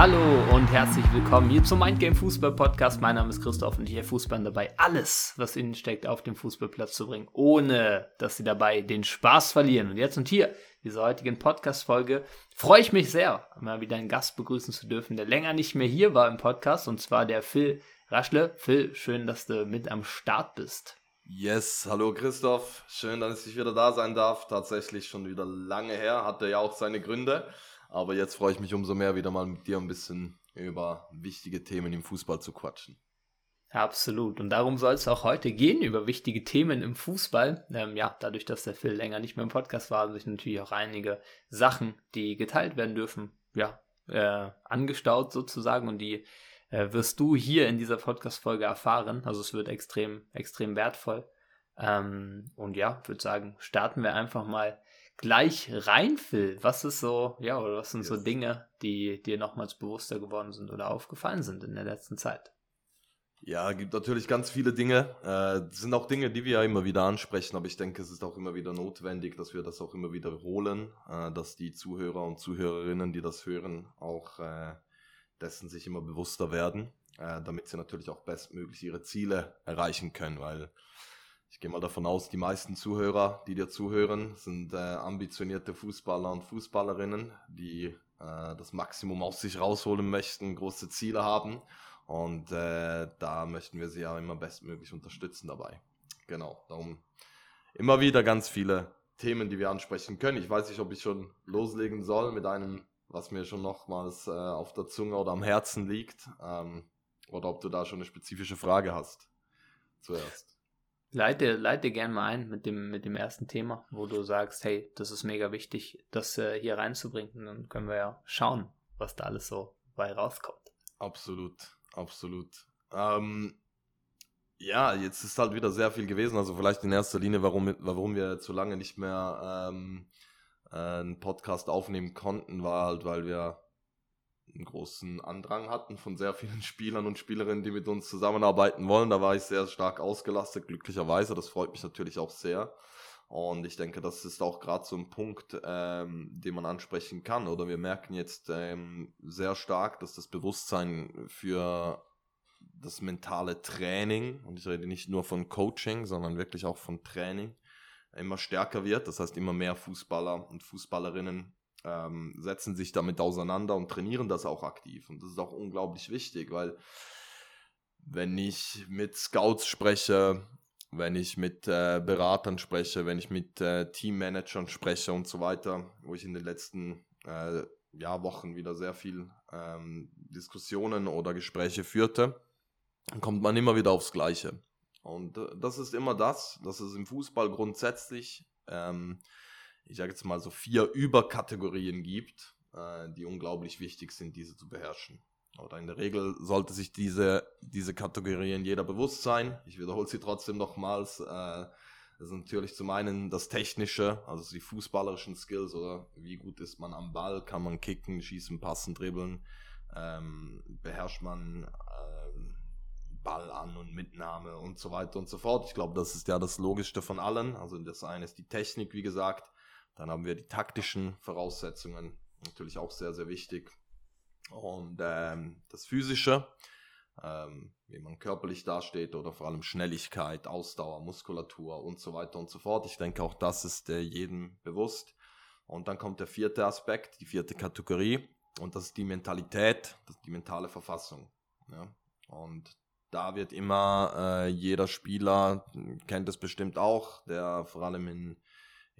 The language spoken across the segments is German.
Hallo und herzlich willkommen hier zum Mindgame Fußball Podcast. Mein Name ist Christoph und hier Fußball dabei, alles, was innen steckt, auf den Fußballplatz zu bringen, ohne dass sie dabei den Spaß verlieren. Und jetzt und hier, diese heutigen Podcast-Folge, freue ich mich sehr, mal wieder einen Gast begrüßen zu dürfen, der länger nicht mehr hier war im Podcast, und zwar der Phil Raschle. Phil, schön, dass du mit am Start bist. Yes, hallo Christoph. Schön, dass ich wieder da sein darf. Tatsächlich schon wieder lange her, hatte ja auch seine Gründe. Aber jetzt freue ich mich umso mehr, wieder mal mit dir ein bisschen über wichtige Themen im Fußball zu quatschen. Absolut. Und darum soll es auch heute gehen, über wichtige Themen im Fußball. Ähm, ja, dadurch, dass der Phil länger nicht mehr im Podcast war, haben sich natürlich auch einige Sachen, die geteilt werden dürfen, ja, äh, angestaut sozusagen. Und die äh, wirst du hier in dieser Podcast-Folge erfahren. Also es wird extrem, extrem wertvoll. Ähm, und ja, würde sagen, starten wir einfach mal gleich rein, Phil. Was ist so, ja, oder was sind yes. so Dinge, die dir nochmals bewusster geworden sind oder aufgefallen sind in der letzten Zeit? Ja, gibt natürlich ganz viele Dinge. Äh, sind auch Dinge, die wir ja immer wieder ansprechen, aber ich denke, es ist auch immer wieder notwendig, dass wir das auch immer wiederholen, äh, dass die Zuhörer und Zuhörerinnen, die das hören, auch äh, dessen sich immer bewusster werden, äh, damit sie natürlich auch bestmöglich ihre Ziele erreichen können, weil ich gehe mal davon aus, die meisten Zuhörer, die dir zuhören, sind äh, ambitionierte Fußballer und Fußballerinnen, die äh, das Maximum aus sich rausholen möchten, große Ziele haben. Und äh, da möchten wir sie ja immer bestmöglich unterstützen dabei. Genau, darum immer wieder ganz viele Themen, die wir ansprechen können. Ich weiß nicht, ob ich schon loslegen soll mit einem, was mir schon nochmals äh, auf der Zunge oder am Herzen liegt. Ähm, oder ob du da schon eine spezifische Frage hast. Zuerst. Leite, leite gern mal ein mit dem, mit dem ersten Thema, wo du sagst, hey, das ist mega wichtig, das äh, hier reinzubringen. Dann können wir ja schauen, was da alles so bei rauskommt. Absolut, absolut. Ähm, ja, jetzt ist halt wieder sehr viel gewesen. Also vielleicht in erster Linie, warum, warum wir zu lange nicht mehr ähm, äh, einen Podcast aufnehmen konnten, war halt, weil wir einen großen Andrang hatten von sehr vielen Spielern und Spielerinnen, die mit uns zusammenarbeiten wollen. Da war ich sehr stark ausgelastet, glücklicherweise. Das freut mich natürlich auch sehr. Und ich denke, das ist auch gerade so ein Punkt, ähm, den man ansprechen kann. Oder wir merken jetzt ähm, sehr stark, dass das Bewusstsein für das mentale Training, und ich rede nicht nur von Coaching, sondern wirklich auch von Training, immer stärker wird. Das heißt, immer mehr Fußballer und Fußballerinnen ähm, setzen sich damit auseinander und trainieren das auch aktiv. Und das ist auch unglaublich wichtig, weil wenn ich mit Scouts spreche, wenn ich mit äh, Beratern spreche, wenn ich mit äh, Teammanagern spreche und so weiter, wo ich in den letzten äh, ja, Wochen wieder sehr viel ähm, Diskussionen oder Gespräche führte, dann kommt man immer wieder aufs Gleiche. Und äh, das ist immer das, dass es im Fußball grundsätzlich ähm, ich sage jetzt mal so vier Überkategorien gibt, äh, die unglaublich wichtig sind, diese zu beherrschen. Oder in der Regel sollte sich diese, diese Kategorien jeder bewusst sein. Ich wiederhole sie trotzdem nochmals. Äh, das ist natürlich zum einen das Technische, also die fußballerischen Skills oder wie gut ist man am Ball, kann man kicken, schießen, passen, dribbeln, ähm, beherrscht man äh, Ball an und Mitnahme und so weiter und so fort. Ich glaube, das ist ja das Logischste von allen. Also das eine ist die Technik, wie gesagt. Dann haben wir die taktischen Voraussetzungen, natürlich auch sehr, sehr wichtig. Und ähm, das Physische, ähm, wie man körperlich dasteht oder vor allem Schnelligkeit, Ausdauer, Muskulatur und so weiter und so fort. Ich denke, auch das ist äh, jedem bewusst. Und dann kommt der vierte Aspekt, die vierte Kategorie, und das ist die Mentalität, das ist die mentale Verfassung. Ja? Und da wird immer äh, jeder Spieler, kennt es bestimmt auch, der vor allem in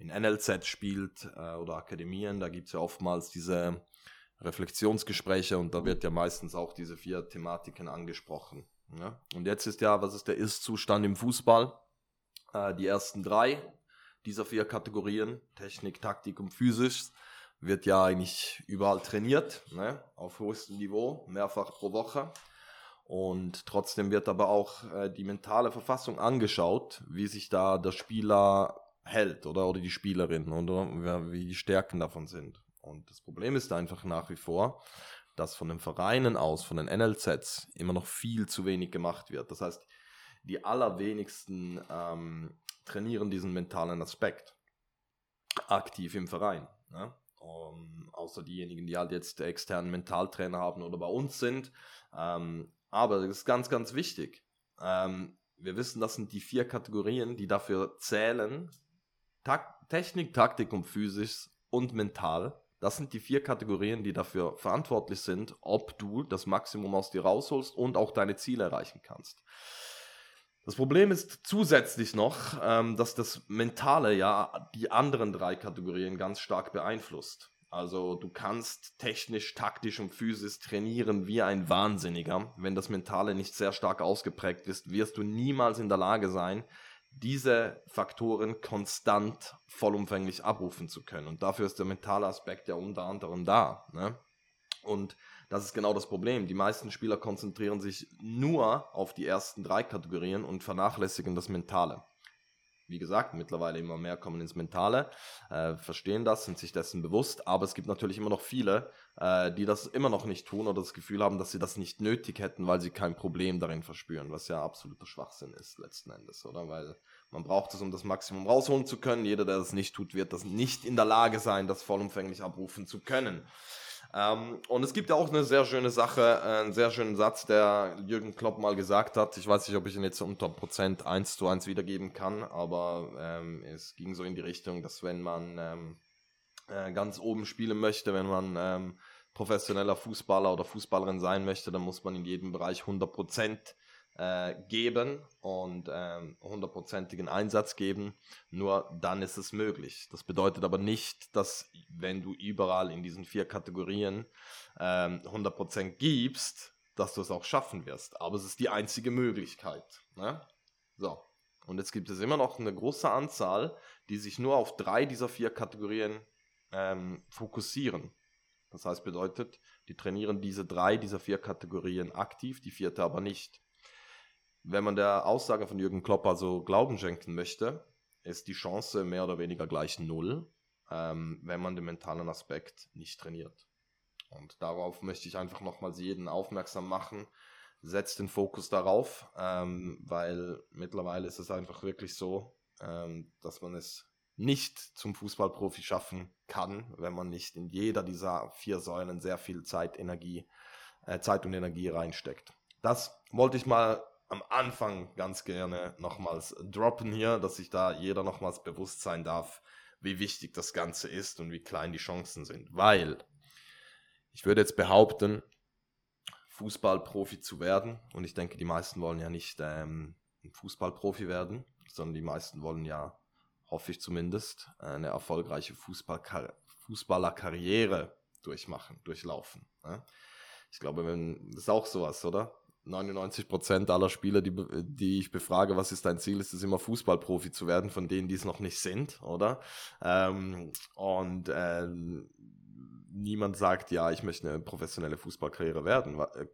in NLZ spielt äh, oder Akademien, da gibt es ja oftmals diese Reflexionsgespräche und da wird ja meistens auch diese vier Thematiken angesprochen. Ja? Und jetzt ist ja, was ist der Ist-Zustand im Fußball? Äh, die ersten drei dieser vier Kategorien, Technik, Taktik und Physisch, wird ja eigentlich überall trainiert, ne? auf höchstem Niveau, mehrfach pro Woche. Und trotzdem wird aber auch äh, die mentale Verfassung angeschaut, wie sich da der Spieler hält oder, oder die Spielerin oder wie die Stärken davon sind. Und das Problem ist einfach nach wie vor, dass von den Vereinen aus, von den NLZs immer noch viel zu wenig gemacht wird. Das heißt, die allerwenigsten ähm, trainieren diesen mentalen Aspekt aktiv im Verein. Ne? Um, außer diejenigen, die halt jetzt externen Mentaltrainer haben oder bei uns sind. Ähm, aber das ist ganz, ganz wichtig. Ähm, wir wissen, das sind die vier Kategorien, die dafür zählen. Tak Technik, Taktik und Physisch und mental. Das sind die vier Kategorien, die dafür verantwortlich sind, ob du das Maximum aus dir rausholst und auch deine Ziele erreichen kannst. Das Problem ist zusätzlich noch, ähm, dass das Mentale ja die anderen drei Kategorien ganz stark beeinflusst. Also du kannst technisch, taktisch und physisch trainieren wie ein Wahnsinniger. Wenn das Mentale nicht sehr stark ausgeprägt ist, wirst du niemals in der Lage sein, diese Faktoren konstant vollumfänglich abrufen zu können. Und dafür ist der mentale Aspekt ja unter anderem da. Ne? Und das ist genau das Problem. Die meisten Spieler konzentrieren sich nur auf die ersten drei Kategorien und vernachlässigen das Mentale. Wie gesagt, mittlerweile immer mehr kommen ins Mentale, äh, verstehen das, sind sich dessen bewusst, aber es gibt natürlich immer noch viele, äh, die das immer noch nicht tun oder das Gefühl haben, dass sie das nicht nötig hätten, weil sie kein Problem darin verspüren, was ja absoluter Schwachsinn ist letzten Endes, oder? Weil man braucht es, um das Maximum rausholen zu können. Jeder, der das nicht tut, wird das nicht in der Lage sein, das vollumfänglich abrufen zu können. Ähm, und es gibt ja auch eine sehr schöne Sache, äh, einen sehr schönen Satz, der Jürgen Klopp mal gesagt hat. Ich weiß nicht, ob ich ihn jetzt unter Prozent 1 zu 1 wiedergeben kann, aber ähm, es ging so in die Richtung, dass wenn man ähm, äh, ganz oben spielen möchte, wenn man ähm, professioneller Fußballer oder Fußballerin sein möchte, dann muss man in jedem Bereich 100 Prozent äh, geben und ähm, hundertprozentigen ähm, Einsatz geben, nur dann ist es möglich. Das bedeutet aber nicht, dass wenn du überall in diesen vier Kategorien ähm, 100% gibst, dass du es auch schaffen wirst. Aber es ist die einzige Möglichkeit. Ne? So. Und jetzt gibt es immer noch eine große Anzahl, die sich nur auf drei dieser vier Kategorien ähm, fokussieren. Das heißt, bedeutet, die trainieren diese drei dieser vier Kategorien aktiv, die vierte aber nicht wenn man der Aussage von Jürgen Klopp also Glauben schenken möchte, ist die Chance mehr oder weniger gleich null, ähm, wenn man den mentalen Aspekt nicht trainiert. Und darauf möchte ich einfach nochmals jeden aufmerksam machen. Setzt den Fokus darauf, ähm, weil mittlerweile ist es einfach wirklich so, ähm, dass man es nicht zum Fußballprofi schaffen kann, wenn man nicht in jeder dieser vier Säulen sehr viel Zeit, Energie, äh, Zeit und Energie reinsteckt. Das wollte ich mal am Anfang ganz gerne nochmals droppen hier, dass sich da jeder nochmals bewusst sein darf, wie wichtig das Ganze ist und wie klein die Chancen sind. Weil ich würde jetzt behaupten, Fußballprofi zu werden, und ich denke, die meisten wollen ja nicht ähm, Fußballprofi werden, sondern die meisten wollen ja, hoffe ich zumindest, eine erfolgreiche Fußballkar Fußballerkarriere durchmachen, durchlaufen. Ne? Ich glaube, wenn, das ist auch sowas, oder? 99 Prozent aller Spieler, die, die ich befrage, was ist dein Ziel, ist es immer Fußballprofi zu werden, von denen, die es noch nicht sind, oder? Ähm, und äh, niemand sagt, ja, ich möchte eine professionelle Fußballkarriere werden, äh,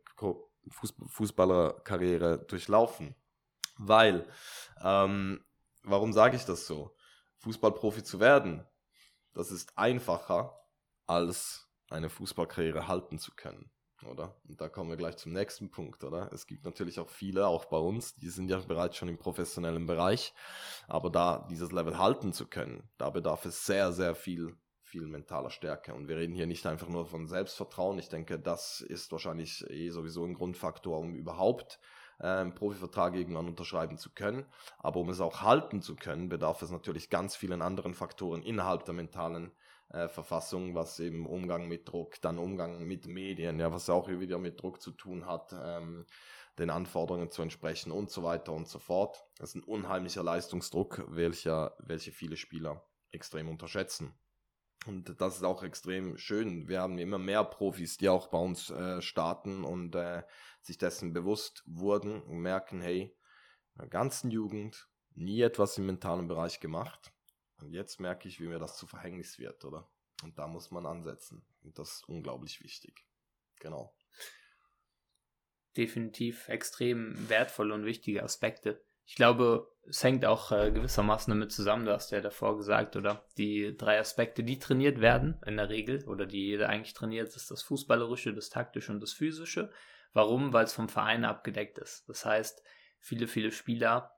Fußballerkarriere durchlaufen. Weil, ähm, warum sage ich das so? Fußballprofi zu werden, das ist einfacher, als eine Fußballkarriere halten zu können oder? Und da kommen wir gleich zum nächsten Punkt, oder? Es gibt natürlich auch viele, auch bei uns, die sind ja bereits schon im professionellen Bereich, aber da dieses Level halten zu können, da bedarf es sehr, sehr viel, viel mentaler Stärke. Und wir reden hier nicht einfach nur von Selbstvertrauen. Ich denke, das ist wahrscheinlich eh sowieso ein Grundfaktor, um überhaupt einen ähm, Profivertrag irgendwann unterschreiben zu können. Aber um es auch halten zu können, bedarf es natürlich ganz vielen anderen Faktoren innerhalb der mentalen äh, Verfassung, was eben Umgang mit Druck, dann Umgang mit Medien, ja, was auch wieder mit Druck zu tun hat, ähm, den Anforderungen zu entsprechen und so weiter und so fort. Das ist ein unheimlicher Leistungsdruck, welcher, welche viele Spieler extrem unterschätzen. Und das ist auch extrem schön. Wir haben immer mehr Profis, die auch bei uns äh, starten und äh, sich dessen bewusst wurden und merken, hey, in der ganzen Jugend nie etwas im mentalen Bereich gemacht. Und jetzt merke ich, wie mir das zu Verhängnis wird, oder? Und da muss man ansetzen. Und das ist unglaublich wichtig. Genau. Definitiv extrem wertvolle und wichtige Aspekte. Ich glaube, es hängt auch äh, gewissermaßen damit zusammen, du hast ja davor gesagt, oder? Die drei Aspekte, die trainiert werden, in der Regel, oder die jeder eigentlich trainiert, ist das Fußballerische, das Taktische und das Physische. Warum? Weil es vom Verein abgedeckt ist. Das heißt, viele, viele Spieler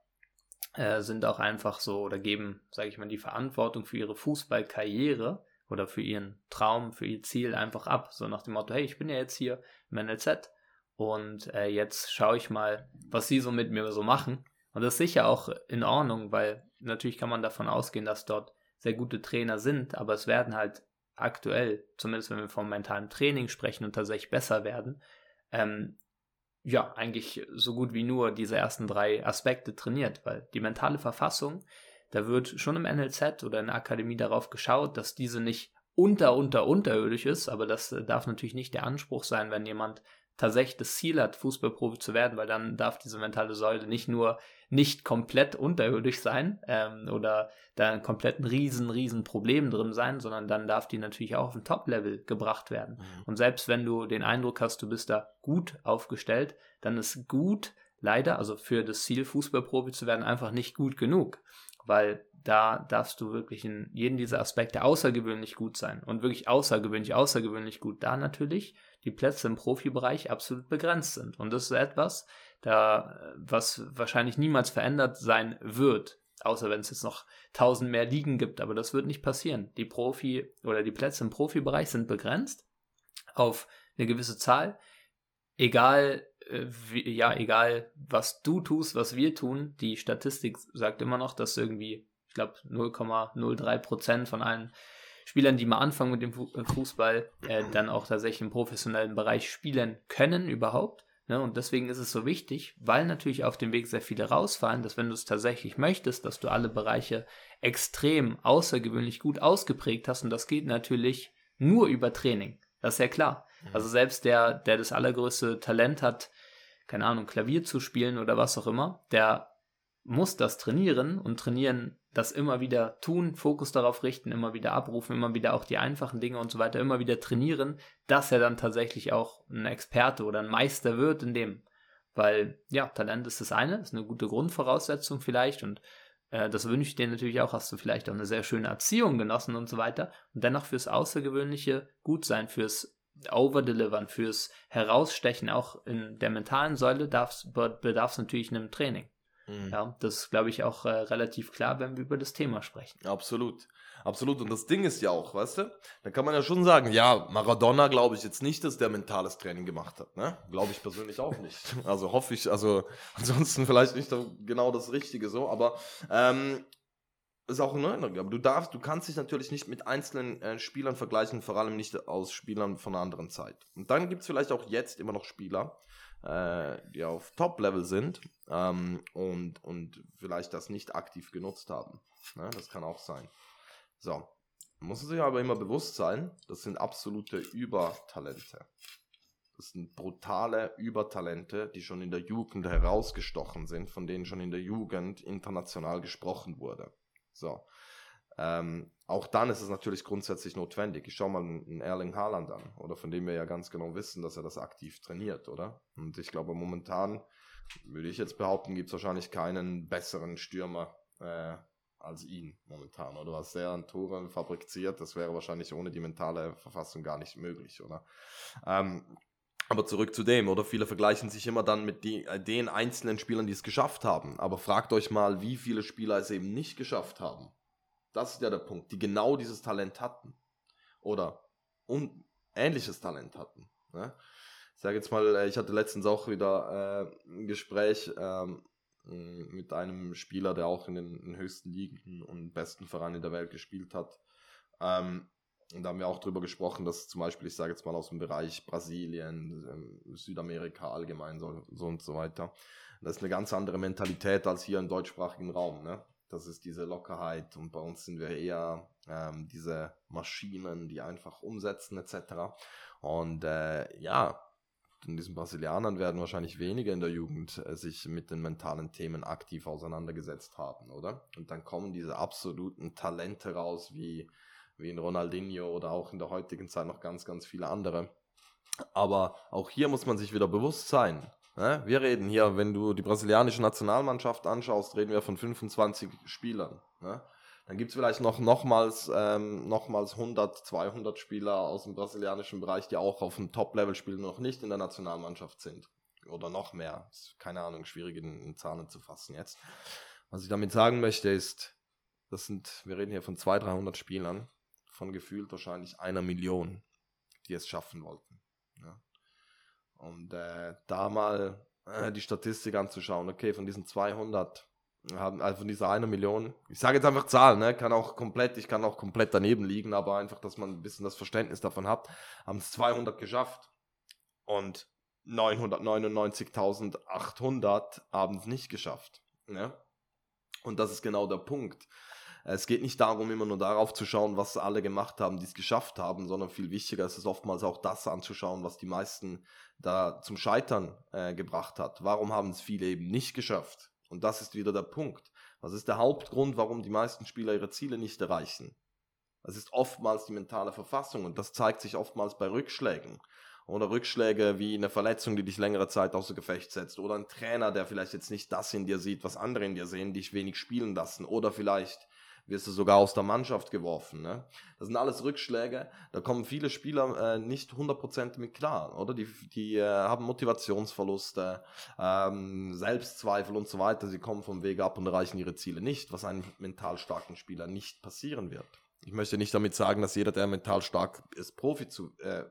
äh, sind auch einfach so oder geben, sage ich mal, die Verantwortung für ihre Fußballkarriere oder für ihren Traum, für ihr Ziel einfach ab. So nach dem Motto, hey, ich bin ja jetzt hier im NLZ und äh, jetzt schaue ich mal, was sie so mit mir so machen. Und das ist sicher auch in Ordnung, weil natürlich kann man davon ausgehen, dass dort sehr gute Trainer sind, aber es werden halt aktuell, zumindest wenn wir vom mentalen Training sprechen und tatsächlich besser werden, ähm, ja, eigentlich so gut wie nur diese ersten drei Aspekte trainiert, weil die mentale Verfassung, da wird schon im NLZ oder in der Akademie darauf geschaut, dass diese nicht unter, unter, unterirdisch ist, aber das darf natürlich nicht der Anspruch sein, wenn jemand tatsächlich das Ziel hat, Fußballprofi zu werden, weil dann darf diese mentale Säule nicht nur nicht komplett unterirdisch sein ähm, oder da ein komplett ein riesen, riesen Problem drin sein, sondern dann darf die natürlich auch auf ein Top-Level gebracht werden. Mhm. Und selbst wenn du den Eindruck hast, du bist da gut aufgestellt, dann ist gut leider, also für das Ziel, Fußballprofi zu werden, einfach nicht gut genug, weil da darfst du wirklich in jedem dieser Aspekte außergewöhnlich gut sein und wirklich außergewöhnlich, außergewöhnlich gut. Da natürlich die Plätze im Profibereich absolut begrenzt sind. Und das ist etwas, da, was wahrscheinlich niemals verändert sein wird. Außer wenn es jetzt noch tausend mehr Ligen gibt, aber das wird nicht passieren. Die Profi oder die Plätze im Profibereich sind begrenzt auf eine gewisse Zahl. Egal, äh, wie, ja, egal, was du tust, was wir tun, die Statistik sagt immer noch, dass irgendwie, ich glaube, 0,03 Prozent von allen Spielern, die mal anfangen mit dem äh, Fußball, äh, dann auch tatsächlich im professionellen Bereich spielen können überhaupt. Ne? Und deswegen ist es so wichtig, weil natürlich auf dem Weg sehr viele rausfallen, dass wenn du es tatsächlich möchtest, dass du alle Bereiche extrem außergewöhnlich gut ausgeprägt hast. Und das geht natürlich nur über Training. Das ist ja klar. Mhm. Also selbst der, der das allergrößte Talent hat, keine Ahnung, Klavier zu spielen oder was auch immer, der muss das trainieren und trainieren das immer wieder tun, Fokus darauf richten, immer wieder abrufen, immer wieder auch die einfachen Dinge und so weiter, immer wieder trainieren, dass er dann tatsächlich auch ein Experte oder ein Meister wird in dem. Weil, ja, Talent ist das eine, ist eine gute Grundvoraussetzung vielleicht und äh, das wünsche ich dir natürlich auch, hast du vielleicht auch eine sehr schöne Erziehung genossen und so weiter und dennoch fürs Außergewöhnliche gut sein, fürs Overdelivern, fürs Herausstechen, auch in der mentalen Säule bedarf es natürlich einem Training. Mhm. Ja, das ist, glaube ich, auch äh, relativ klar, wenn wir über das Thema sprechen. Absolut. Absolut. Und das Ding ist ja auch, weißt du, da kann man ja schon sagen, ja, Maradona glaube ich jetzt nicht, dass der mentales Training gemacht hat. Ne? Glaube ich persönlich auch nicht. Also hoffe ich, also ansonsten vielleicht nicht genau das Richtige so, aber ähm, ist auch in Ordnung. Aber du darfst, du kannst dich natürlich nicht mit einzelnen äh, Spielern vergleichen, vor allem nicht aus Spielern von einer anderen Zeit. Und dann gibt es vielleicht auch jetzt immer noch Spieler, äh, die auf Top-Level sind ähm, und, und vielleicht das nicht aktiv genutzt haben. Ne? Das kann auch sein. So, muss sich aber immer bewusst sein, das sind absolute Übertalente. Das sind brutale Übertalente, die schon in der Jugend herausgestochen sind, von denen schon in der Jugend international gesprochen wurde. So. Ähm, auch dann ist es natürlich grundsätzlich notwendig. Ich schaue mal einen Erling Haaland an, oder von dem wir ja ganz genau wissen, dass er das aktiv trainiert, oder? Und ich glaube, momentan würde ich jetzt behaupten, gibt es wahrscheinlich keinen besseren Stürmer äh, als ihn momentan, oder? Was der an Toren fabriziert, das wäre wahrscheinlich ohne die mentale Verfassung gar nicht möglich, oder? Ähm, aber zurück zu dem, oder? Viele vergleichen sich immer dann mit die, äh, den einzelnen Spielern, die es geschafft haben. Aber fragt euch mal, wie viele Spieler es eben nicht geschafft haben. Das ist ja der Punkt, die genau dieses Talent hatten. Oder un ähnliches Talent hatten. Ne? Ich sage jetzt mal, äh, ich hatte letztens auch wieder äh, ein Gespräch ähm, mit einem Spieler, der auch in den, in den, höchsten Ligen und besten Vereinen der Welt gespielt hat. Ähm, da haben wir auch darüber gesprochen, dass zum Beispiel, ich sage jetzt mal aus dem Bereich Brasilien, ähm, Südamerika allgemein so, so und so weiter. Das ist eine ganz andere Mentalität als hier im deutschsprachigen Raum. Ne? Das ist diese Lockerheit und bei uns sind wir eher ähm, diese Maschinen, die einfach umsetzen etc. Und äh, ja, in diesen Brasilianern werden wahrscheinlich weniger in der Jugend äh, sich mit den mentalen Themen aktiv auseinandergesetzt haben, oder? Und dann kommen diese absoluten Talente raus, wie, wie in Ronaldinho oder auch in der heutigen Zeit noch ganz, ganz viele andere. Aber auch hier muss man sich wieder bewusst sein, Ne? Wir reden hier, wenn du die brasilianische Nationalmannschaft anschaust, reden wir von 25 Spielern. Ne? Dann gibt es vielleicht noch nochmals, ähm, nochmals 100, 200 Spieler aus dem brasilianischen Bereich, die auch auf dem Top-Level spielen, noch nicht in der Nationalmannschaft sind. Oder noch mehr. Ist, keine Ahnung, schwierig in, in Zahlen zu fassen jetzt. Was ich damit sagen möchte ist, das sind, wir reden hier von 200, 300 Spielern von gefühlt wahrscheinlich einer Million, die es schaffen wollten. Und äh, da mal äh, die Statistik anzuschauen, okay, von diesen 200 haben, also von dieser einer Million, ich sage jetzt einfach Zahlen, ne, kann auch komplett, ich kann auch komplett daneben liegen, aber einfach, dass man ein bisschen das Verständnis davon hat, haben es 200 geschafft und 999.800 haben es nicht geschafft. Ne? Und das ist genau der Punkt. Es geht nicht darum, immer nur darauf zu schauen, was alle gemacht haben, die es geschafft haben, sondern viel wichtiger ist es oftmals auch das anzuschauen, was die meisten da zum Scheitern äh, gebracht hat. Warum haben es viele eben nicht geschafft? Und das ist wieder der Punkt. Was ist der Hauptgrund, warum die meisten Spieler ihre Ziele nicht erreichen? Es ist oftmals die mentale Verfassung und das zeigt sich oftmals bei Rückschlägen. Oder Rückschläge wie eine Verletzung, die dich längere Zeit außer Gefecht setzt. Oder ein Trainer, der vielleicht jetzt nicht das in dir sieht, was andere in dir sehen, dich wenig spielen lassen. Oder vielleicht wirst du sogar aus der Mannschaft geworfen. Ne? Das sind alles Rückschläge, da kommen viele Spieler äh, nicht 100% mit klar, oder? Die, die äh, haben Motivationsverluste, ähm, Selbstzweifel und so weiter. Sie kommen vom Weg ab und erreichen ihre Ziele nicht, was einem mental starken Spieler nicht passieren wird. Ich möchte nicht damit sagen, dass jeder, der mental stark ist, Profi zu, äh,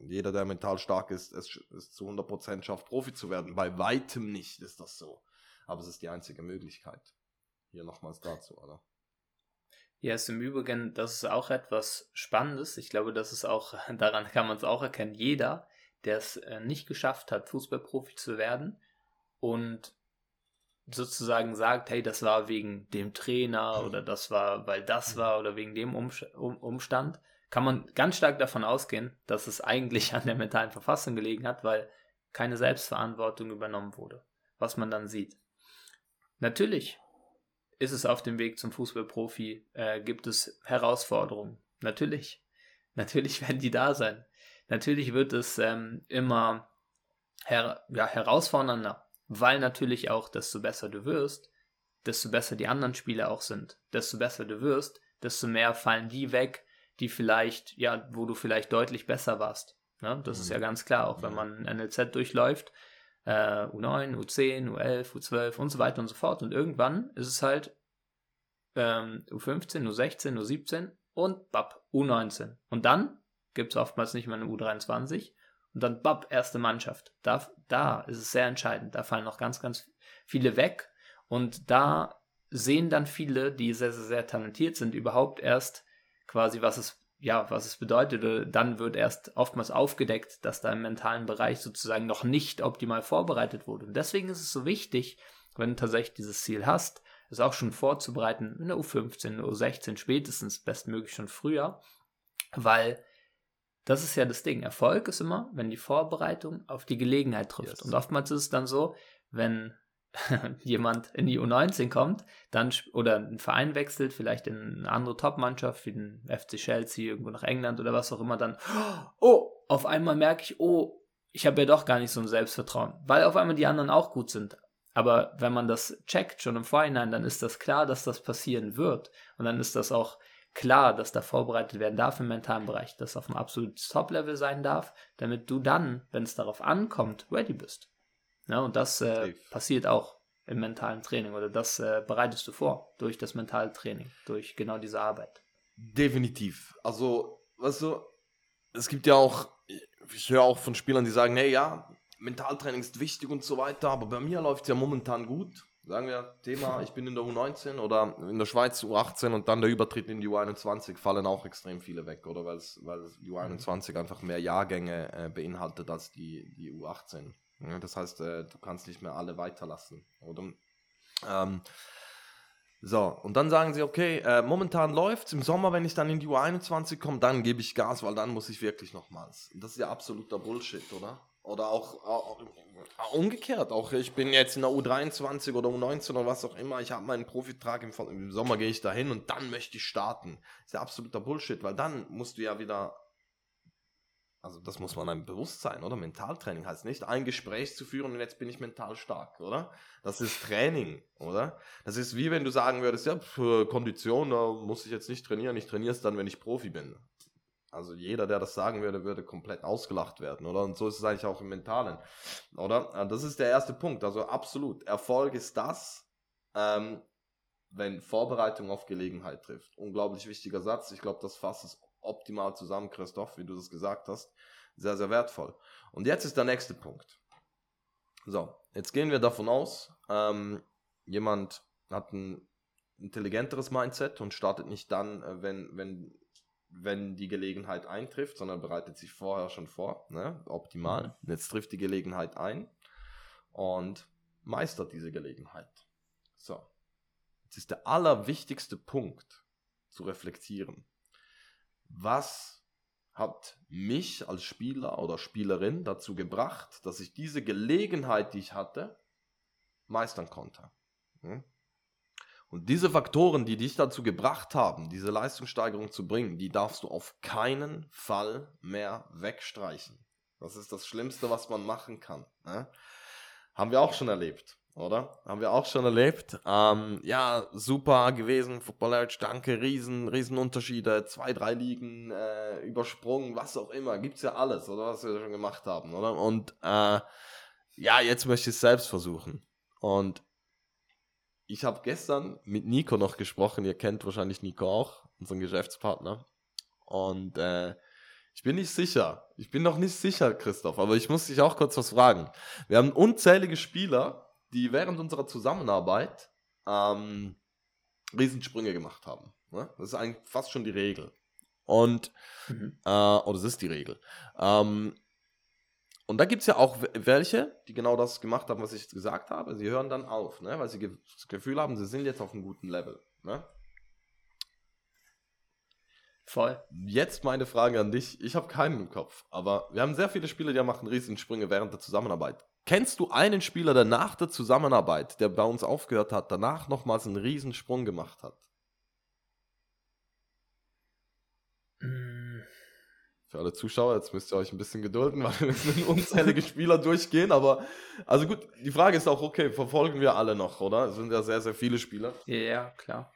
jeder, der mental stark ist, es, es zu 100% schafft, Profi zu werden. Bei weitem nicht ist das so. Aber es ist die einzige Möglichkeit. Hier nochmals dazu, oder? Ja, ist im Übrigen, das ist auch etwas Spannendes. Ich glaube, das ist auch, daran kann man es auch erkennen. Jeder, der es äh, nicht geschafft hat, Fußballprofi zu werden und sozusagen sagt, hey, das war wegen dem Trainer oder das war, weil das war oder wegen dem Umstand, kann man ganz stark davon ausgehen, dass es eigentlich an der mentalen Verfassung gelegen hat, weil keine Selbstverantwortung übernommen wurde, was man dann sieht. Natürlich ist es auf dem Weg zum Fußballprofi, äh, gibt es Herausforderungen. Natürlich. Natürlich werden die da sein. Natürlich wird es ähm, immer her ja, herausfordernder, weil natürlich auch, desto besser du wirst, desto besser die anderen Spieler auch sind. Desto besser du wirst, desto mehr fallen die weg, die vielleicht, ja, wo du vielleicht deutlich besser warst. Ne? Das mhm. ist ja mhm. ganz klar, auch wenn man NLZ durchläuft, äh, U9, U10, U11, U12 und so weiter und so fort. Und irgendwann ist es halt ähm, U15, U16, U17 und BAP U19. Und dann gibt es oftmals nicht mehr eine U23 und dann BAP erste Mannschaft. Da, da ist es sehr entscheidend. Da fallen noch ganz, ganz viele weg und da sehen dann viele, die sehr, sehr, sehr talentiert sind, überhaupt erst quasi, was es ja, was es bedeutet, dann wird erst oftmals aufgedeckt, dass da im mentalen Bereich sozusagen noch nicht optimal vorbereitet wurde. Und deswegen ist es so wichtig, wenn du tatsächlich dieses Ziel hast, es auch schon vorzubereiten, in der U15, in der U16 spätestens, bestmöglich schon früher, weil das ist ja das Ding. Erfolg ist immer, wenn die Vorbereitung auf die Gelegenheit trifft. Yes. Und oftmals ist es dann so, wenn jemand in die U19 kommt, dann oder einen Verein wechselt, vielleicht in eine andere Top-Mannschaft, wie den FC Chelsea, irgendwo nach England oder was auch immer, dann, oh, auf einmal merke ich, oh, ich habe ja doch gar nicht so ein Selbstvertrauen, weil auf einmal die anderen auch gut sind. Aber wenn man das checkt schon im Vorhinein, dann ist das klar, dass das passieren wird. Und dann ist das auch klar, dass da vorbereitet werden darf im mentalen Bereich, dass auf einem absoluten Top-Level sein darf, damit du dann, wenn es darauf ankommt, ready bist. Ja, und das äh, passiert auch im mentalen Training oder das äh, bereitest du vor durch das mentale Training, durch genau diese Arbeit. Definitiv. Also, weißt du, es gibt ja auch, ich höre auch von Spielern, die sagen, hey, ja, Mentaltraining ist wichtig und so weiter, aber bei mir läuft es ja momentan gut. Sagen wir, Thema, ich bin in der U19 oder in der Schweiz U18 und dann der Übertritt in die U21 fallen auch extrem viele weg, oder? Weil die U21 einfach mehr Jahrgänge äh, beinhaltet als die, die U18. Ja, das heißt, äh, du kannst nicht mehr alle weiterlassen. Oder? Ähm, so, und dann sagen sie, okay, äh, momentan läuft Im Sommer, wenn ich dann in die U21 komme, dann gebe ich Gas, weil dann muss ich wirklich nochmals. Das ist ja absoluter Bullshit, oder? Oder auch, auch, auch, umgekehrt. Auch ich bin jetzt in der U23 oder U19 oder was auch immer. Ich habe meinen Profitrag im, im Sommer gehe ich dahin und dann möchte ich starten. Das ist ja absoluter Bullshit, weil dann musst du ja wieder also das muss man einem bewusst sein, oder? Mentaltraining heißt nicht, ein Gespräch zu führen und jetzt bin ich mental stark, oder? Das ist Training, oder? Das ist wie wenn du sagen würdest, ja, für Kondition, da muss ich jetzt nicht trainieren, ich trainiere es dann, wenn ich Profi bin. Also jeder, der das sagen würde, würde komplett ausgelacht werden, oder? Und so ist es eigentlich auch im Mentalen, oder? Das ist der erste Punkt, also absolut. Erfolg ist das, ähm, wenn Vorbereitung auf Gelegenheit trifft. Unglaublich wichtiger Satz. Ich glaube, das fasst es optimal zusammen, Christoph, wie du das gesagt hast. Sehr, sehr wertvoll. Und jetzt ist der nächste Punkt. So, jetzt gehen wir davon aus, ähm, jemand hat ein intelligenteres Mindset und startet nicht dann, äh, wenn, wenn, wenn die Gelegenheit eintrifft, sondern bereitet sich vorher schon vor. Ne? Optimal. Mhm. Jetzt trifft die Gelegenheit ein und meistert diese Gelegenheit. So. Jetzt ist der allerwichtigste Punkt zu reflektieren. Was hat mich als Spieler oder Spielerin dazu gebracht, dass ich diese Gelegenheit, die ich hatte, meistern konnte? Hm? Und diese Faktoren, die dich dazu gebracht haben, diese Leistungssteigerung zu bringen, die darfst du auf keinen Fall mehr wegstreichen. Das ist das Schlimmste, was man machen kann. Ne? Haben wir auch schon erlebt, oder? Haben wir auch schon erlebt. Ähm, ja, super gewesen, Football danke, riesen, riesen Unterschiede, zwei, drei Ligen, äh, übersprungen, was auch immer, gibt's ja alles, oder was wir schon gemacht haben, oder? Und äh, ja, jetzt möchte ich es selbst versuchen. Und ich habe gestern mit Nico noch gesprochen. Ihr kennt wahrscheinlich Nico auch, unseren Geschäftspartner. Und äh, ich bin nicht sicher. Ich bin noch nicht sicher, Christoph, aber ich muss dich auch kurz was fragen. Wir haben unzählige Spieler, die während unserer Zusammenarbeit ähm, Riesensprünge gemacht haben. Ne? Das ist eigentlich fast schon die Regel. Und, mhm. äh, oder das ist die Regel. Ähm, und da gibt es ja auch welche, die genau das gemacht haben, was ich jetzt gesagt habe. Sie hören dann auf, ne? weil sie das Gefühl haben, sie sind jetzt auf einem guten Level. Ne? Voll. Jetzt meine Frage an dich. Ich habe keinen im Kopf, aber wir haben sehr viele Spieler, die machen Riesensprünge während der Zusammenarbeit. Kennst du einen Spieler, der nach der Zusammenarbeit, der bei uns aufgehört hat, danach nochmals einen Riesensprung gemacht hat? für alle Zuschauer, jetzt müsst ihr euch ein bisschen gedulden, weil wir müssen unzählige Spieler durchgehen, aber also gut, die Frage ist auch, okay, verfolgen wir alle noch, oder? Es sind ja sehr, sehr viele Spieler. Ja, klar.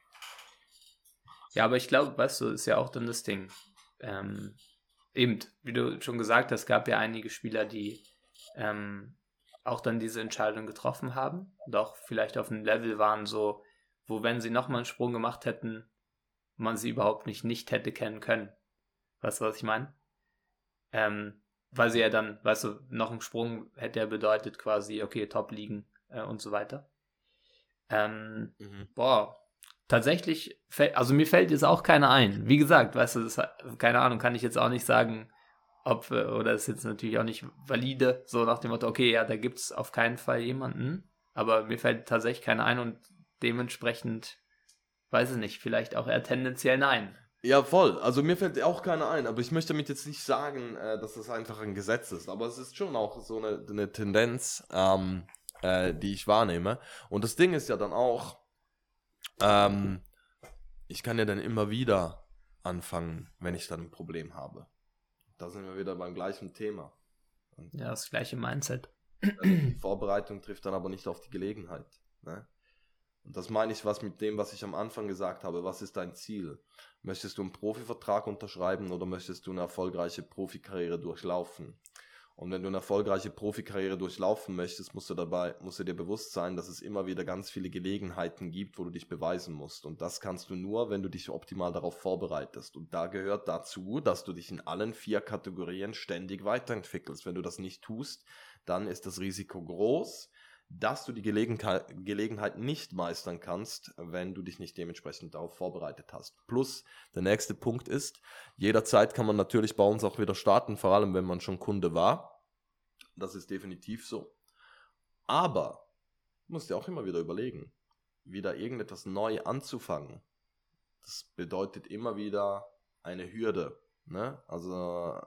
Ja, aber ich glaube, weißt du, ist ja auch dann das Ding. Ähm, eben, wie du schon gesagt hast, gab ja einige Spieler, die ähm, auch dann diese Entscheidung getroffen haben und auch vielleicht auf einem Level waren, so, wo wenn sie nochmal einen Sprung gemacht hätten, man sie überhaupt nicht nicht hätte kennen können. Weißt du, was ich meine? Ähm, weil sie ja dann, weißt du, noch ein Sprung hätte ja bedeutet quasi, okay, Top liegen äh, und so weiter. Ähm, mhm. Boah, tatsächlich, also mir fällt jetzt auch keiner ein. Wie gesagt, weißt du, das, keine Ahnung, kann ich jetzt auch nicht sagen, ob, oder ist jetzt natürlich auch nicht valide, so nach dem Motto, okay, ja, da gibt es auf keinen Fall jemanden, aber mir fällt tatsächlich keiner ein und dementsprechend, weiß ich nicht, vielleicht auch eher tendenziell nein. Ja, voll. Also mir fällt auch keiner ein, aber ich möchte damit jetzt nicht sagen, äh, dass das einfach ein Gesetz ist. Aber es ist schon auch so eine, eine Tendenz, ähm, äh, die ich wahrnehme. Und das Ding ist ja dann auch, ähm, ich kann ja dann immer wieder anfangen, wenn ich dann ein Problem habe. Da sind wir wieder beim gleichen Thema. Und ja, das gleiche Mindset. Die Vorbereitung trifft dann aber nicht auf die Gelegenheit. Ne? Und das meine ich was mit dem, was ich am Anfang gesagt habe. Was ist dein Ziel? Möchtest du einen Profivertrag unterschreiben oder möchtest du eine erfolgreiche Profikarriere durchlaufen? Und wenn du eine erfolgreiche Profikarriere durchlaufen möchtest, musst du dabei, musst du dir bewusst sein, dass es immer wieder ganz viele Gelegenheiten gibt, wo du dich beweisen musst. Und das kannst du nur, wenn du dich optimal darauf vorbereitest. Und da gehört dazu, dass du dich in allen vier Kategorien ständig weiterentwickelst. Wenn du das nicht tust, dann ist das Risiko groß, dass du die Gelegenheit, Gelegenheit nicht meistern kannst, wenn du dich nicht dementsprechend darauf vorbereitet hast. Plus, der nächste Punkt ist, jederzeit kann man natürlich bei uns auch wieder starten, vor allem wenn man schon Kunde war. Das ist definitiv so. Aber, du musst dir auch immer wieder überlegen, wieder irgendetwas neu anzufangen. Das bedeutet immer wieder eine Hürde. Ne? Also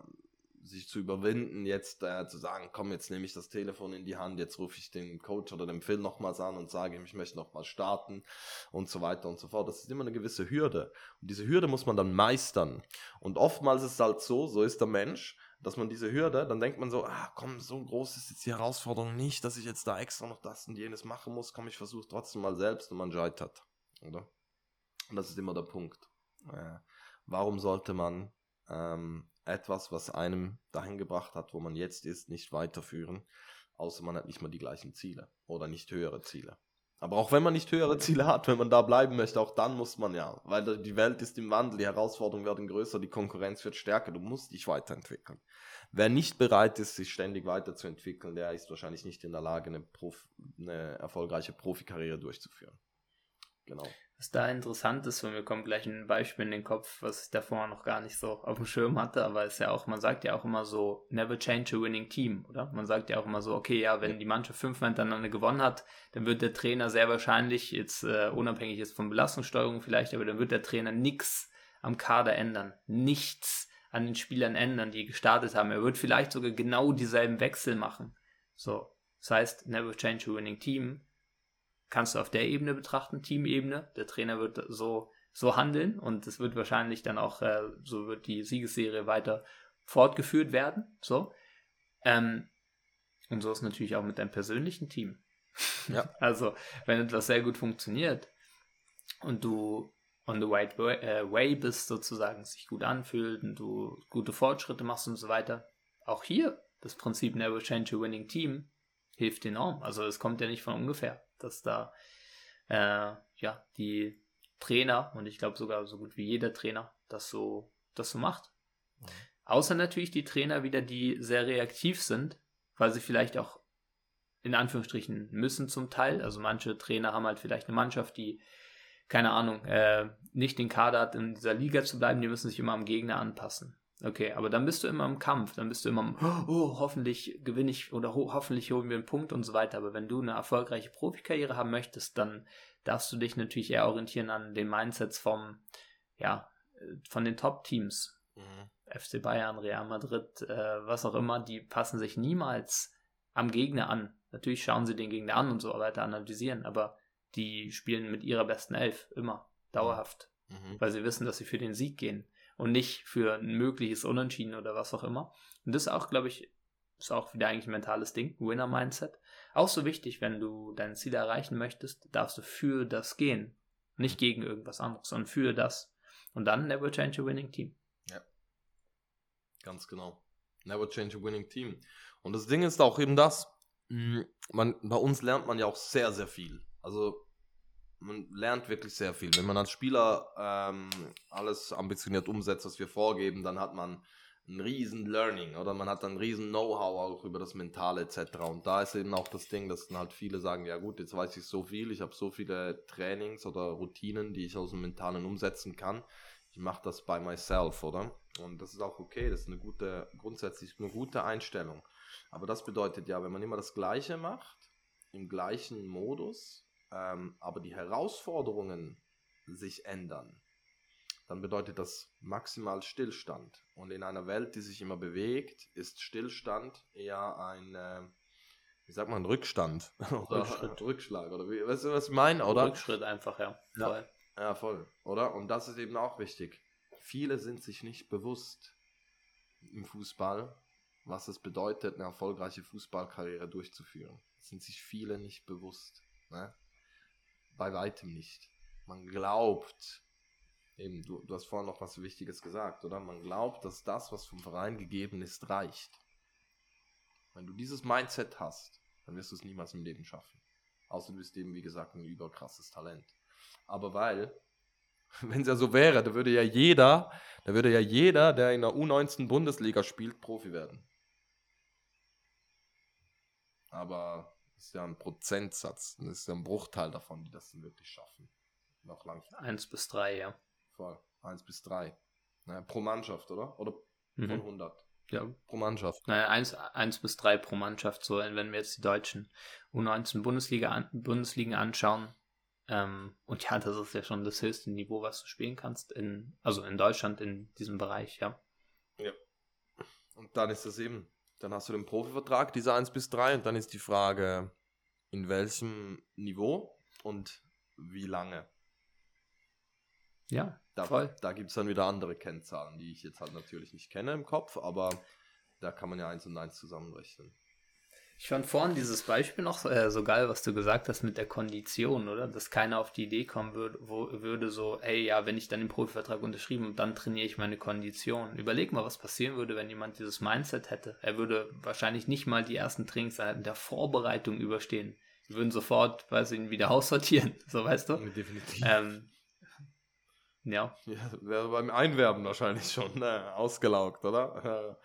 sich zu überwinden, jetzt äh, zu sagen, komm, jetzt nehme ich das Telefon in die Hand, jetzt rufe ich den Coach oder den Phil nochmals an und sage, ich möchte nochmal starten und so weiter und so fort. Das ist immer eine gewisse Hürde. Und diese Hürde muss man dann meistern. Und oftmals ist es halt so, so ist der Mensch, dass man diese Hürde, dann denkt man so, ah, komm, so groß ist jetzt die Herausforderung nicht, dass ich jetzt da extra noch das und jenes machen muss, komm, ich versuche trotzdem mal selbst und man scheitert, oder? Und das ist immer der Punkt. Äh, warum sollte man ähm, etwas, was einem dahin gebracht hat, wo man jetzt ist, nicht weiterführen, außer man hat nicht mal die gleichen Ziele oder nicht höhere Ziele. Aber auch wenn man nicht höhere Ziele hat, wenn man da bleiben möchte, auch dann muss man ja, weil die Welt ist im Wandel, die Herausforderungen werden größer, die Konkurrenz wird stärker, du musst dich weiterentwickeln. Wer nicht bereit ist, sich ständig weiterzuentwickeln, der ist wahrscheinlich nicht in der Lage, eine, Prof eine erfolgreiche Profikarriere durchzuführen. Genau. Was da interessant ist, und mir kommt gleich ein Beispiel in den Kopf, was ich davor noch gar nicht so auf dem Schirm hatte, aber es ist ja auch, man sagt ja auch immer so, never change a winning team, oder? Man sagt ja auch immer so, okay, ja, wenn die Mannschaft fünfmal hintereinander gewonnen hat, dann wird der Trainer sehr wahrscheinlich, jetzt äh, unabhängig jetzt von Belastungssteuerung vielleicht, aber dann wird der Trainer nichts am Kader ändern. Nichts an den Spielern ändern, die gestartet haben. Er wird vielleicht sogar genau dieselben Wechsel machen. So. Das heißt, never change a winning team kannst du auf der Ebene betrachten, Teamebene. Der Trainer wird so, so handeln und es wird wahrscheinlich dann auch, äh, so wird die Siegesserie weiter fortgeführt werden. So. Ähm, und so ist natürlich auch mit deinem persönlichen Team. Ja. Also, wenn etwas sehr gut funktioniert und du on the right way, äh, way bist, sozusagen, sich gut anfühlt und du gute Fortschritte machst und so weiter, auch hier das Prinzip Never Change a Winning Team hilft enorm. Also, es kommt ja nicht von ungefähr dass da äh, ja die Trainer und ich glaube sogar so gut wie jeder Trainer das so, das so macht. Mhm. Außer natürlich die Trainer wieder, die sehr reaktiv sind, weil sie vielleicht auch in Anführungsstrichen müssen zum Teil. Also manche Trainer haben halt vielleicht eine Mannschaft, die, keine Ahnung, äh, nicht den Kader hat, in dieser Liga zu bleiben, die müssen sich immer am Gegner anpassen. Okay, aber dann bist du immer im Kampf, dann bist du immer, im, oh, hoffentlich gewinne ich oder ho hoffentlich holen wir einen Punkt und so weiter. Aber wenn du eine erfolgreiche Profikarriere haben möchtest, dann darfst du dich natürlich eher orientieren an den Mindsets vom, ja, von den Top-Teams. Mhm. FC Bayern, Real Madrid, äh, was auch immer, die passen sich niemals am Gegner an. Natürlich schauen sie den Gegner an und so weiter analysieren, aber die spielen mit ihrer besten Elf immer, dauerhaft, mhm. weil sie wissen, dass sie für den Sieg gehen und nicht für ein mögliches Unentschieden oder was auch immer. Und das ist auch, glaube ich, ist auch wieder eigentlich ein mentales Ding, Winner-Mindset. Auch so wichtig, wenn du dein Ziel erreichen möchtest, darfst du für das gehen. Nicht gegen irgendwas anderes, sondern für das. Und dann never change a winning team. Ja. Ganz genau. Never change a winning team. Und das Ding ist auch eben das, mm, man, bei uns lernt man ja auch sehr, sehr viel. Also man lernt wirklich sehr viel. Wenn man als Spieler ähm, alles ambitioniert umsetzt, was wir vorgeben, dann hat man ein riesen Learning oder man hat ein riesen Know-how auch über das Mentale etc. Und da ist eben auch das Ding, dass dann halt viele sagen, ja gut, jetzt weiß ich so viel, ich habe so viele Trainings oder Routinen, die ich aus dem Mentalen umsetzen kann. Ich mache das bei myself, oder? Und das ist auch okay, das ist eine gute, grundsätzlich eine gute Einstellung. Aber das bedeutet ja, wenn man immer das Gleiche macht, im gleichen Modus, ähm, aber die Herausforderungen sich ändern, dann bedeutet das maximal Stillstand. Und in einer Welt, die sich immer bewegt, ist Stillstand eher ein, äh, wie sagt man, Rückstand oder Rückschritt. Rückschlag oder wie, weißt du, was ich meine, oder? Rückschritt einfach, ja. Voll. Ja, ja, voll, oder? Und das ist eben auch wichtig. Viele sind sich nicht bewusst im Fußball, was es bedeutet, eine erfolgreiche Fußballkarriere durchzuführen. Das sind sich viele nicht bewusst. Ne? Bei weitem nicht. Man glaubt, eben, du, du hast vorhin noch was Wichtiges gesagt, oder? Man glaubt, dass das, was vom Verein gegeben ist, reicht. Wenn du dieses Mindset hast, dann wirst du es niemals im Leben schaffen. Außer du bist eben, wie gesagt, ein überkrasses Talent. Aber weil, wenn es ja so wäre, da würde ja jeder, da würde ja jeder, der in der U19 Bundesliga spielt, Profi werden. Aber ist ja ein Prozentsatz. Das ist ja ein Bruchteil davon, die das wirklich schaffen. Noch lang. Eins bis drei, ja. Voll. Eins bis drei. Naja, pro Mannschaft, oder? Oder mhm. von 100. Ja. Pro Mannschaft. Naja, eins, eins bis drei pro Mannschaft, so, wenn wir jetzt die deutschen U19 Bundesliga an, Bundesligen anschauen. Ähm, und ja, das ist ja schon das höchste Niveau, was du spielen kannst, in, also in Deutschland in diesem Bereich, ja. Ja. Und dann ist das eben dann hast du den Profivertrag, diese 1 bis 3, und dann ist die Frage, in welchem Niveau und wie lange. Ja, da, voll. Da gibt es dann wieder andere Kennzahlen, die ich jetzt halt natürlich nicht kenne im Kopf, aber da kann man ja eins und eins zusammenrechnen. Ich fand vorhin dieses Beispiel noch äh, so geil, was du gesagt hast mit der Kondition, oder? Dass keiner auf die Idee kommen würde, wo, würde so, ey, ja, wenn ich dann den Profivertrag unterschrieben und dann trainiere ich meine Kondition. Überleg mal, was passieren würde, wenn jemand dieses Mindset hätte. Er würde wahrscheinlich nicht mal die ersten Trainingseinheiten der Vorbereitung überstehen. würden sofort, weiß ich, wieder aussortieren, so weißt du. Definitiv. Ähm, ja. ja. Wäre beim Einwerben wahrscheinlich schon äh, ausgelaugt, oder?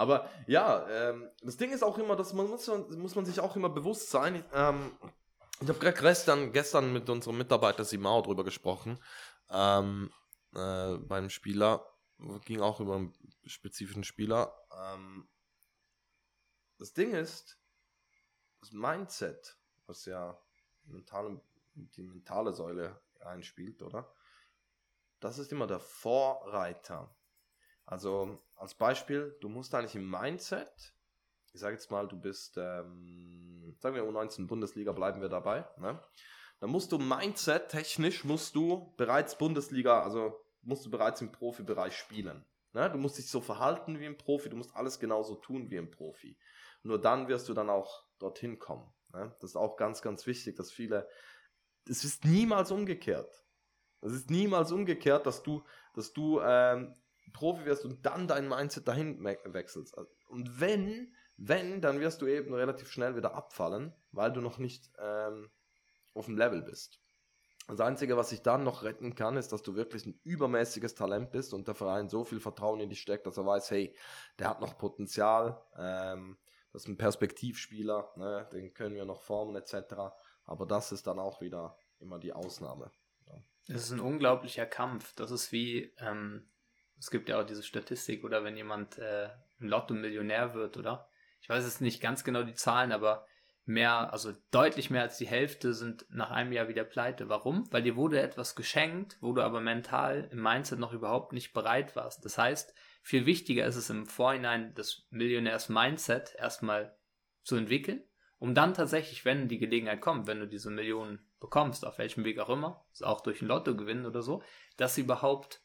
Aber ja, ähm, das Ding ist auch immer, dass man muss, muss man sich auch immer bewusst sein. Ähm, ich habe gerade gestern, gestern mit unserem Mitarbeiter Simao drüber gesprochen. Ähm, äh, beim Spieler ging auch über einen spezifischen Spieler. Ähm, das Ding ist, das Mindset, was ja mentale, die mentale Säule einspielt, oder? Das ist immer der Vorreiter. Also als Beispiel, du musst eigentlich im Mindset, ich sage jetzt mal, du bist, ähm, sagen wir U19 Bundesliga, bleiben wir dabei, ne? Dann musst du Mindset technisch musst du bereits Bundesliga, also musst du bereits im Profibereich spielen. Ne? Du musst dich so verhalten wie ein Profi, du musst alles genauso tun wie ein Profi. Nur dann wirst du dann auch dorthin kommen. Ne? Das ist auch ganz, ganz wichtig, dass viele, es ist niemals umgekehrt. Es ist niemals umgekehrt, dass du, dass du ähm, Profi wirst und dann dein Mindset dahin wechselst. Und wenn, wenn, dann wirst du eben relativ schnell wieder abfallen, weil du noch nicht ähm, auf dem Level bist. Das Einzige, was ich dann noch retten kann, ist, dass du wirklich ein übermäßiges Talent bist und der Verein so viel Vertrauen in dich steckt, dass er weiß, hey, der hat noch Potenzial, ähm, das ist ein Perspektivspieler, ne, den können wir noch formen etc. Aber das ist dann auch wieder immer die Ausnahme. Es ist ein unglaublicher Kampf. Das ist wie, ähm, es gibt ja auch diese Statistik, oder wenn jemand äh, ein Lotto-Millionär wird, oder? Ich weiß jetzt nicht ganz genau die Zahlen, aber mehr, also deutlich mehr als die Hälfte sind nach einem Jahr wieder pleite. Warum? Weil dir wurde etwas geschenkt, wo du aber mental im Mindset noch überhaupt nicht bereit warst. Das heißt, viel wichtiger ist es im Vorhinein, das Millionärs-Mindset erstmal zu entwickeln, um dann tatsächlich, wenn die Gelegenheit kommt, wenn du diese Millionen bekommst, auf welchem Weg auch immer, auch durch ein Lotto gewinnen oder so, dass du überhaupt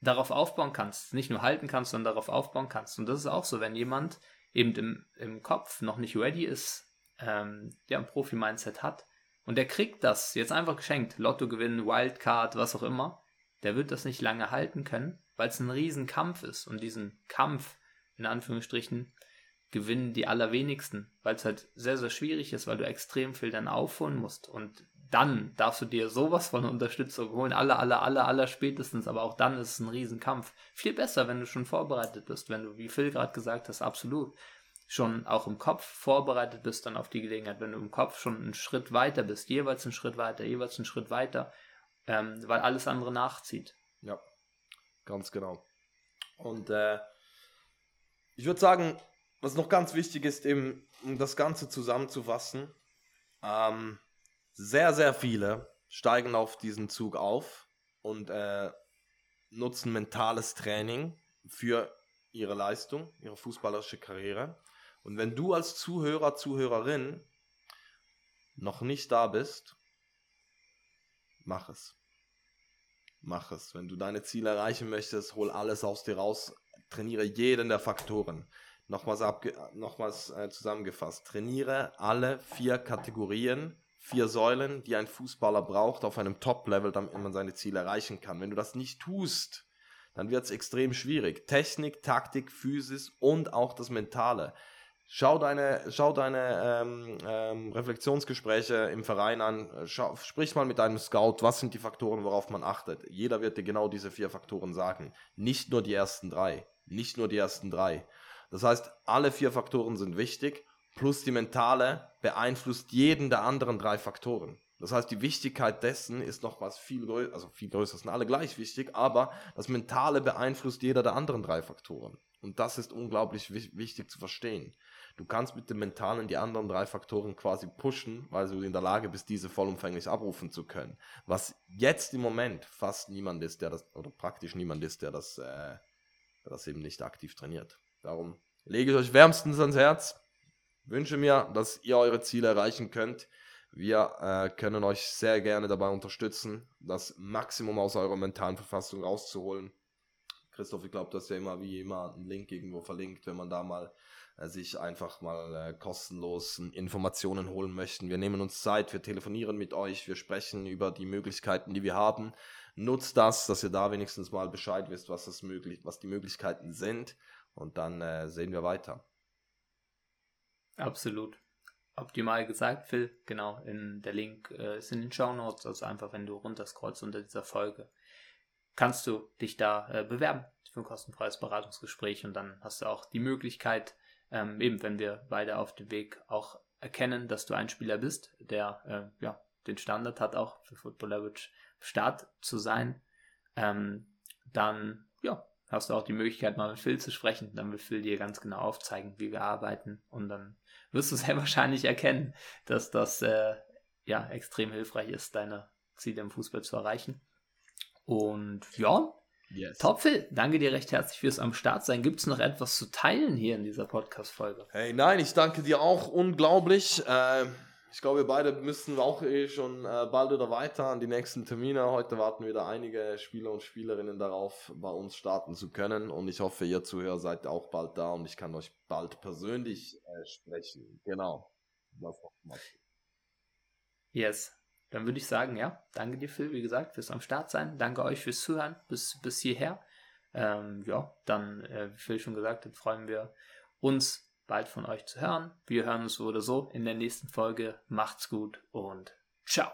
darauf aufbauen kannst, nicht nur halten kannst, sondern darauf aufbauen kannst. Und das ist auch so, wenn jemand eben im, im Kopf noch nicht ready ist, ähm, der ein Profi-Mindset hat und der kriegt das jetzt einfach geschenkt, Lotto gewinnen, Wildcard, was auch immer, der wird das nicht lange halten können, weil es ein Riesenkampf ist. Und diesen Kampf, in Anführungsstrichen, gewinnen die allerwenigsten, weil es halt sehr, sehr schwierig ist, weil du extrem viel dann aufholen musst. Und dann darfst du dir sowas von Unterstützung holen, aller, aller, aller, aller spätestens, aber auch dann ist es ein Riesenkampf. Viel besser, wenn du schon vorbereitet bist, wenn du, wie Phil gerade gesagt hast, absolut schon auch im Kopf vorbereitet bist dann auf die Gelegenheit, wenn du im Kopf schon einen Schritt weiter bist, jeweils einen Schritt weiter, jeweils einen Schritt weiter, ähm, weil alles andere nachzieht. Ja. Ganz genau. Und äh, ich würde sagen, was noch ganz wichtig ist, eben, um das Ganze zusammenzufassen, ähm, sehr, sehr viele steigen auf diesen Zug auf und äh, nutzen mentales Training für ihre Leistung, ihre fußballerische Karriere. Und wenn du als Zuhörer, Zuhörerin noch nicht da bist, mach es mach es. Wenn du deine Ziele erreichen möchtest, hol alles aus dir raus, trainiere jeden der Faktoren. Nochmals, nochmals äh, zusammengefasst, trainiere alle vier Kategorien, vier Säulen, die ein Fußballer braucht auf einem Top-Level, damit man seine Ziele erreichen kann. Wenn du das nicht tust, dann wird es extrem schwierig. Technik, Taktik, Physis und auch das Mentale. Schau deine, schau deine ähm, ähm, Reflexionsgespräche im Verein an, schau, sprich mal mit deinem Scout, was sind die Faktoren, worauf man achtet. Jeder wird dir genau diese vier Faktoren sagen. Nicht nur die ersten drei. Nicht nur die ersten drei. Das heißt, alle vier Faktoren sind wichtig, plus die mentale beeinflusst jeden der anderen drei Faktoren. Das heißt, die Wichtigkeit dessen ist noch was viel größer, also viel größer sind alle gleich wichtig, aber das Mentale beeinflusst jeder der anderen drei Faktoren. Und das ist unglaublich wichtig zu verstehen. Du kannst mit dem Mentalen die anderen drei Faktoren quasi pushen, weil du in der Lage bist, diese vollumfänglich abrufen zu können. Was jetzt im Moment fast niemand ist, der das, oder praktisch niemand ist, der das, äh, das eben nicht aktiv trainiert. Darum lege ich euch wärmstens ans Herz. Wünsche mir, dass ihr eure Ziele erreichen könnt. Wir äh, können euch sehr gerne dabei unterstützen, das Maximum aus eurer mentalen Verfassung rauszuholen. Christoph, ich glaube, du hast ja immer wie immer einen Link irgendwo verlinkt, wenn man da mal äh, sich einfach mal äh, kostenlos Informationen holen möchten. Wir nehmen uns Zeit, wir telefonieren mit euch, wir sprechen über die Möglichkeiten, die wir haben. Nutzt das, dass ihr da wenigstens mal Bescheid wisst, was, das möglich, was die Möglichkeiten sind. Und dann äh, sehen wir weiter. Absolut. optimal gesagt, Phil. Genau, in der Link äh, ist in den Show Notes. Also einfach, wenn du runterscrollst unter dieser Folge, kannst du dich da äh, bewerben für ein kostenfreies Beratungsgespräch und dann hast du auch die Möglichkeit, ähm, eben wenn wir beide auf dem Weg auch erkennen, dass du ein Spieler bist, der äh, ja den Standard hat, auch für Football Average Start zu sein, ähm, dann ja hast du auch die Möglichkeit, mal mit Phil zu sprechen. Dann wird Phil dir ganz genau aufzeigen, wie wir arbeiten. Und dann wirst du sehr wahrscheinlich erkennen, dass das äh, ja extrem hilfreich ist, deine Ziele im Fußball zu erreichen. Und ja, yes. top Phil. Danke dir recht herzlich fürs am Start sein. Gibt es noch etwas zu teilen hier in dieser Podcast-Folge? Hey, nein, ich danke dir auch unglaublich. Äh ich glaube, wir beide müssen auch eh schon äh, bald oder weiter an die nächsten Termine. Heute warten wieder einige Spieler und Spielerinnen darauf, bei uns starten zu können. Und ich hoffe, ihr Zuhörer seid auch bald da und ich kann euch bald persönlich äh, sprechen. Genau. Yes. Dann würde ich sagen, ja, danke dir, Phil, wie gesagt, fürs am Start sein. Danke euch fürs Zuhören bis, bis hierher. Ähm, ja, dann, äh, wie Phil schon gesagt hat, freuen wir uns bald von euch zu hören. Wir hören uns so oder so in der nächsten Folge. Macht's gut und ciao.